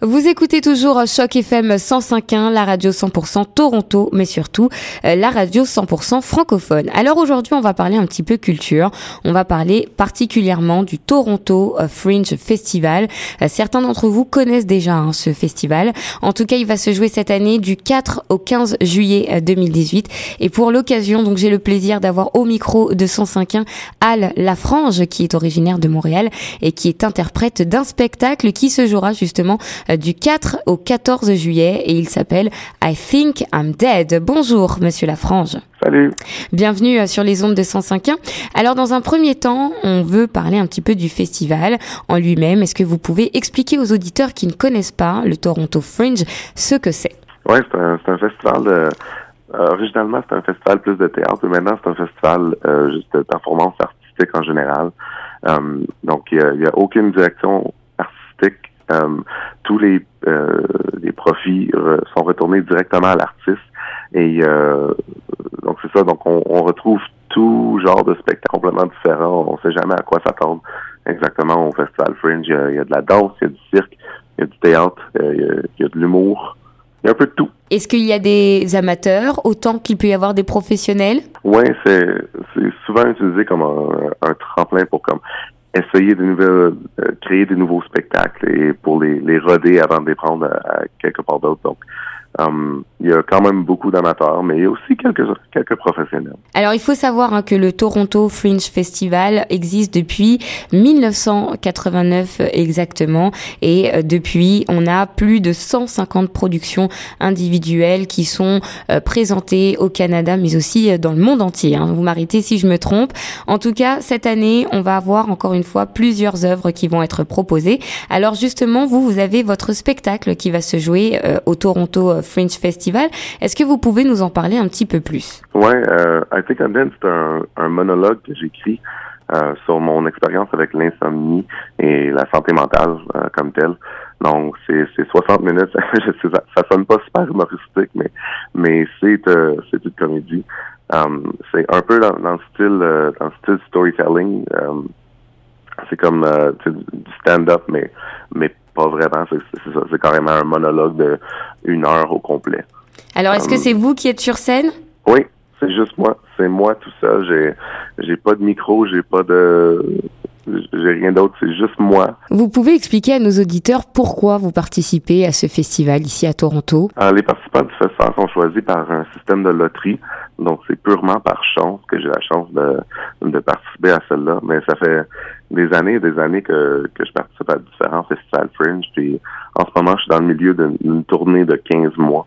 Vous écoutez toujours Choc FM 105.1, la radio 100% Toronto, mais surtout euh, la radio 100% francophone. Alors aujourd'hui, on va parler un petit peu culture. On va parler particulièrement du Toronto euh, Fringe Festival. Euh, certains d'entre vous connaissent déjà hein, ce festival. En tout cas, il va se jouer cette année du 4 au 15 juillet 2018. Et pour l'occasion, donc j'ai le plaisir d'avoir au micro de 105.1 Al Lafrange, qui est originaire de Montréal et qui est interprète d'un spectacle qui se jouera justement du 4 au 14 juillet et il s'appelle I Think I'm Dead. Bonjour, monsieur Lafrange. Salut. Bienvenue euh, sur les ondes de 105.1. Alors, dans un premier temps, on veut parler un petit peu du festival en lui-même. Est-ce que vous pouvez expliquer aux auditeurs qui ne connaissent pas le Toronto Fringe ce que c'est? Oui, c'est un, festival de, euh, originalement, c'est un festival plus de théâtre, mais maintenant, c'est un festival juste de performance artistique en général. donc, il n'y a, a, aucune direction artistique euh, tous les, euh, les profits sont retournés directement à l'artiste. Et euh, donc c'est ça, donc on, on, retrouve tout genre de spectacles complètement différents. On ne sait jamais à quoi s'attendre exactement au Festival Fringe. Il y, a, de la danse, il y a du cirque, il y a du théâtre, il y a, il y a de l'humour. Il y a un peu de tout. Est-ce qu'il y a des amateurs autant qu'il peut y avoir des professionnels? Oui, c'est souvent utilisé comme un, un, tremplin pour comme essayer de nouvelles, euh, créer des nouveaux spectacles et pour les, les roder avant de les prendre à, quelque part d'autre. Donc, um, il y a quand même beaucoup d'amateurs, mais aussi quelques, quelques professionnels. Alors, il faut savoir hein, que le Toronto Fringe Festival existe depuis 1989 exactement. Et euh, depuis, on a plus de 150 productions individuelles qui sont euh, présentées au Canada, mais aussi euh, dans le monde entier. Hein. Vous m'arrêtez si je me trompe. En tout cas, cette année, on va avoir encore une fois plusieurs œuvres qui vont être proposées. Alors justement, vous, vous avez votre spectacle qui va se jouer au Toronto Fringe Festival est-ce que vous pouvez nous en parler un petit peu plus? Oui, euh, I Think I'm Dead, c'est un, monologue que j'écris euh, sur mon expérience avec l'insomnie et la santé mentale euh, comme telle. Donc, c'est 60 minutes. Ça, ça sonne pas super humoristique, mais, mais c'est euh, une comédie. Um, c'est un peu dans, dans le style euh, dans le style storytelling. Um, c'est comme du stand-up, mais mais pas vraiment. C'est ça. Carrément un monologue de une heure au complet. Alors, est-ce que euh, c'est vous qui êtes sur scène? Oui, c'est juste moi. C'est moi tout seul. J'ai, j'ai pas de micro, j'ai pas de, j'ai rien d'autre. C'est juste moi. Vous pouvez expliquer à nos auditeurs pourquoi vous participez à ce festival ici à Toronto? Alors, les participants du festival sont choisis par un système de loterie. Donc, c'est purement par chance que j'ai la chance de, de participer à celle-là. Mais ça fait des années et des années que, que je participe à Puis, en ce moment, je suis dans le milieu d'une tournée de 15 mois.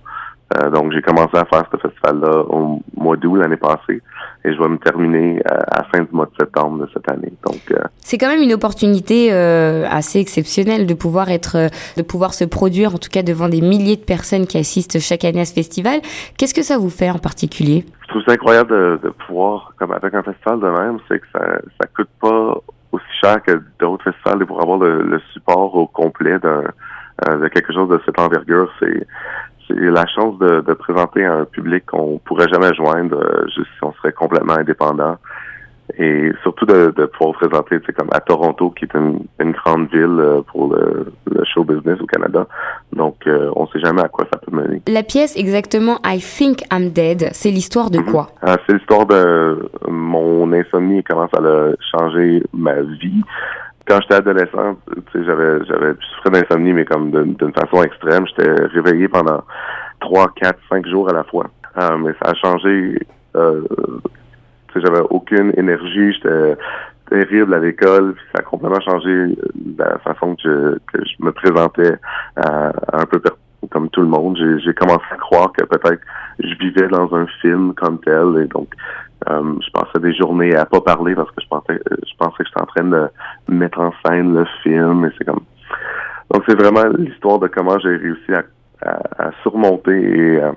Euh, donc, j'ai commencé à faire ce festival-là au mois d'août l'année passée et je vais me terminer à, la fin du mois de septembre de cette année. Donc, euh, c'est quand même une opportunité euh, assez exceptionnelle de pouvoir être, de pouvoir se produire, en tout cas devant des milliers de personnes qui assistent chaque année à ce festival. Qu'est-ce que ça vous fait en particulier? Je trouve ça incroyable de, de pouvoir, comme avec un festival de même, c'est que ça, ça coûte pas aussi cher que d'autres festivals et pour avoir le, le support au complet d'un de quelque chose de cette envergure, c'est c'est la chance de, de, présenter à un public qu'on pourrait jamais joindre euh, juste si on serait complètement indépendant. Et surtout de, de pouvoir présenter, c'est comme à Toronto, qui est une, une grande ville euh, pour le, le, show business au Canada. Donc, euh, on sait jamais à quoi ça peut mener. La pièce exactement I Think I'm Dead, c'est l'histoire de quoi? Mm-hmm. C'est l'histoire de mon insomnie et comment ça a changé ma vie quand j'étais adolescent, tu sais, j'avais, j'avais, je souffrais d'insomnie, mais comme d'une façon extrême. J'étais réveillé pendant trois, quatre, cinq jours à la fois. Euh, mais ça a changé. Euh, j'avais aucune énergie. J'étais terrible à l'école. ça a complètement changé la façon que je, que je me présentais à, un peu comme tout le monde. J'ai, commencé à croire que peut-être je vivais dans un film comme tel. Et donc, euh, je passais des journées à pas parler parce que je pensais, je pensais que j'étais en train de mettre en scène le film. Et c'est comme, donc c'est vraiment l'histoire de comment j'ai réussi à, à, surmonter et à,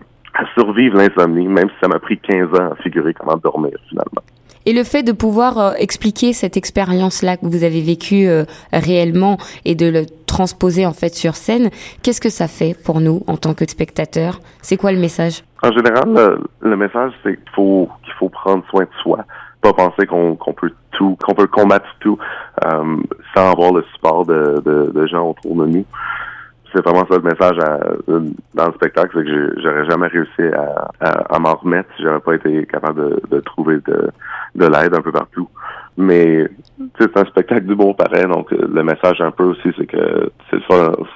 survivre l'insomnie, même si ça m'a pris 15 ans à figurer comment dormir finalement. Et le fait de pouvoir euh, expliquer cette expérience-là que vous avez vécue euh, réellement et de le transposer en fait sur scène, qu'est-ce que ça fait pour nous en tant que spectateurs? C'est quoi le message? En général, le, message c'est qu'il faut qu'il faut prendre soin de soi, pas penser qu'on peut tout, qu'on peut combattre tout euh, sans avoir le support de, de, de gens autour de nous c'est vraiment ça le message dans le spectacle, c'est que j'aurais jamais réussi à, m'en remettre si j'avais pas été capable de, trouver de, de l'aide un peu partout. Mais c'est un spectacle du bon pareil, donc euh, le message un peu aussi, c'est que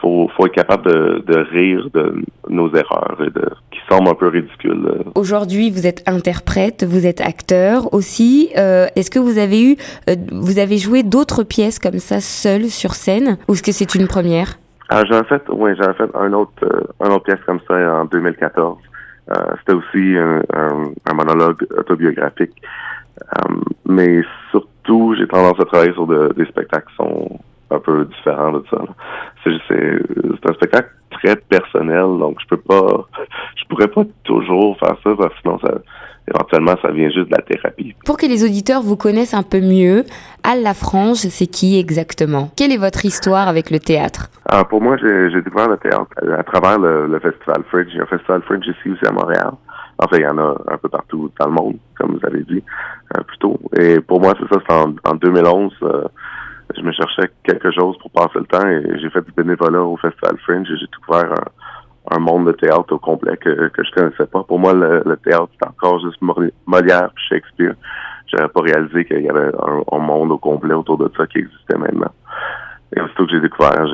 faut, être capable de, rire de nos erreurs qui semblent un peu ridicules. Euh. Aujourd'hui, vous êtes interprète, vous êtes acteur aussi. Euh, est-ce que vous avez eu, vous avez joué d'autres pièces comme ça seul sur scène, ou est-ce que c'est une première? Ah, j'en fait, oui, j'en ai fait un autre, un autre pièce comme ça en 2014. C'était aussi un, un, monologue autobiographique. mais surtout j'ai tendance à travailler sur des spectacles qui sont un peu différents de ça. C'est un spectacle très personnel, donc je peux pas, je pourrais pas toujours faire ça parce que sinon ça, éventuellement ça vient juste de la thérapie. Pour que les auditeurs vous connaissent un peu mieux, Al Lafrange, c'est qui exactement? Quelle est votre histoire avec le théâtre? Ah, Pour moi, j'ai découvert le théâtre à travers le, Festival Fringe. Il y a un Festival Fringe ici aussi à Montréal. Enfin, il y en a un peu partout dans le monde, comme vous avez dit euh, plus tôt. Et pour moi, c'est ça, c'est en, 2011. Euh, je me cherchais quelque chose pour passer le temps et j'ai fait du bénévolat au Festival Fringe et j'ai découvert un, un, monde de théâtre au complet que, que je connaissais pas. Pour moi, le, théâtre, c'était encore juste Molière et Shakespeare. J'avais pas réalisé qu'il y avait un, monde au complet autour de ça qui existait maintenant. Et aussitôt que j'ai découvert,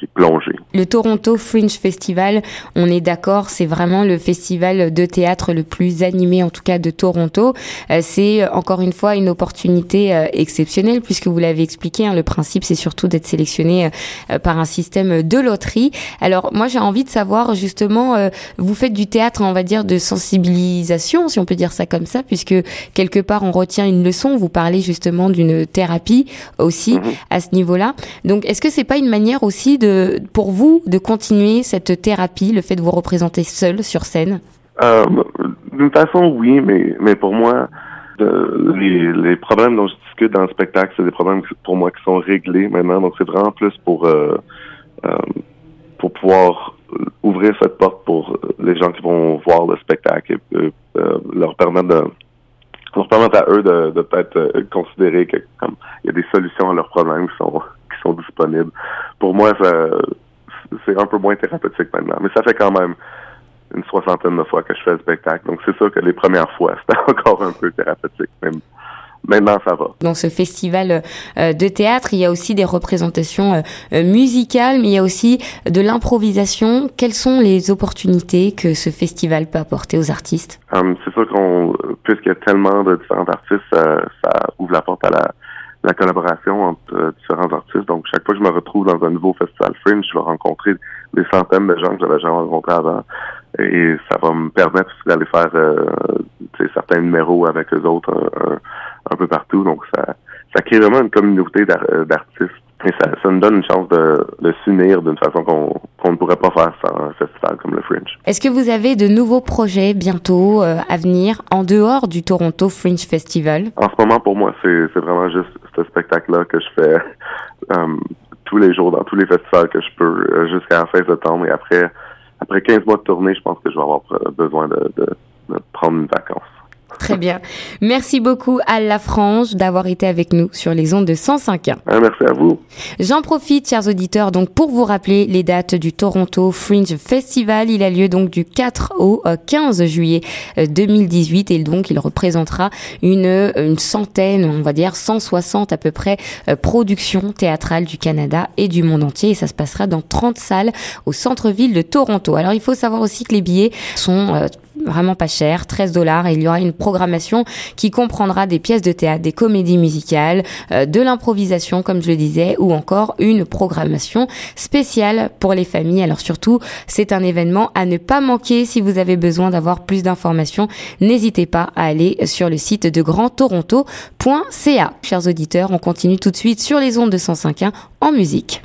j'ai plongé. Le Toronto Fringe Festival, on est d'accord, c'est vraiment le festival de théâtre le plus animé, en tout cas de Toronto. Euh, c'est encore une fois une opportunité euh, exceptionnelle, puisque vous l'avez expliqué, hein, le principe c'est surtout d'être sélectionné euh, par un système de loterie. Alors moi j'ai envie de savoir justement, vous faites du théâtre, on va dire, de sensibilisation, si on peut dire ça comme ça, puisque quelque part on retient une leçon, vous parlez justement d'une thérapie aussi mhm. à ce niveau-là. Donc, est-ce que c'est pas une manière aussi de, pour vous, de continuer cette thérapie, le fait de vous représenter seul sur scène? Euh, D'une façon, oui, mais mais pour moi, les, problèmes dont je discute dans le spectacle, c'est des problèmes pour moi qui sont réglés maintenant. Donc, c'est vraiment plus pour euh, euh, pouvoir ouvrir cette porte pour les gens qui vont voir le spectacle et leur permettre de leur permettre à eux de, de peut-être considérer que comme il y a des solutions à leurs problèmes qui sont Pour moi, c'est un peu moins thérapeutique maintenant. Mais ça fait quand même une soixantaine de fois que je fais le spectacle. Donc c'est sûr que les premières fois, c'était encore un peu thérapeutique. Même Maintenant, ça va. Dans ce festival euh, de théâtre, il y a aussi des représentations euh, euh, musicales, mais il y a aussi de l'improvisation. Quelles sont les opportunités que ce festival peut apporter aux artistes? C'est sûr qu'on, puisqu'il y a tellement de différents artistes, ça ouvre la porte à la la collaboration entre euh, différents artistes. Donc, chaque fois que je me retrouve dans un nouveau festival Fringe, je vais rencontrer des centaines de gens que j'avais jamais rencontrés avant. Et ça va me permettre d'aller faire euh, certains numéros avec eux autres un, peu partout. Donc, ça, ça crée vraiment une communauté d'artistes ça, ça nous donne une chance de, de s'unir d'une façon qu'on ne pourrait pas faire sans un festival comme le Fringe. Est-ce que vous avez de nouveaux projets bientôt euh, à venir en dehors du Toronto Fringe Festival? En ce moment, pour moi, c'est vraiment juste ce spectacle-là que je fais euh, tous les jours dans tous les festivals que je peux euh, jusqu'à la fin septembre. Et après, après 15 mois de tournée, je pense que je vais avoir besoin de, de, de prendre une vacance. Très bien. Merci beaucoup à La Frange d'avoir été avec nous sur les ondes de 105.1. Ah, merci à vous. J'en profite, chers auditeurs, donc pour vous rappeler les dates du Toronto Fringe Festival. Il a lieu donc du 4 au 15 euh, juillet 2018 euh, et donc il représentera une, une centaine, on va dire 160 à peu près euh, productions théâtrales du Canada et du monde entier et ça se passera dans 30 salles au centre-ville de Toronto. Alors il faut savoir aussi que les billets sont vraiment pas cher, 13 dollars, et il y aura une programmation qui comprendra des pièces de théâtre, des comédies musicales, euh, de l'improvisation, comme je le disais, ou encore une programmation spéciale pour les familles. Alors surtout, c'est un événement à ne pas manquer. Si vous avez besoin d'avoir plus d'informations, n'hésitez pas à aller sur le site de grandtoronto.ca. Chers auditeurs, on continue tout de suite sur les ondes de 105.1 en musique.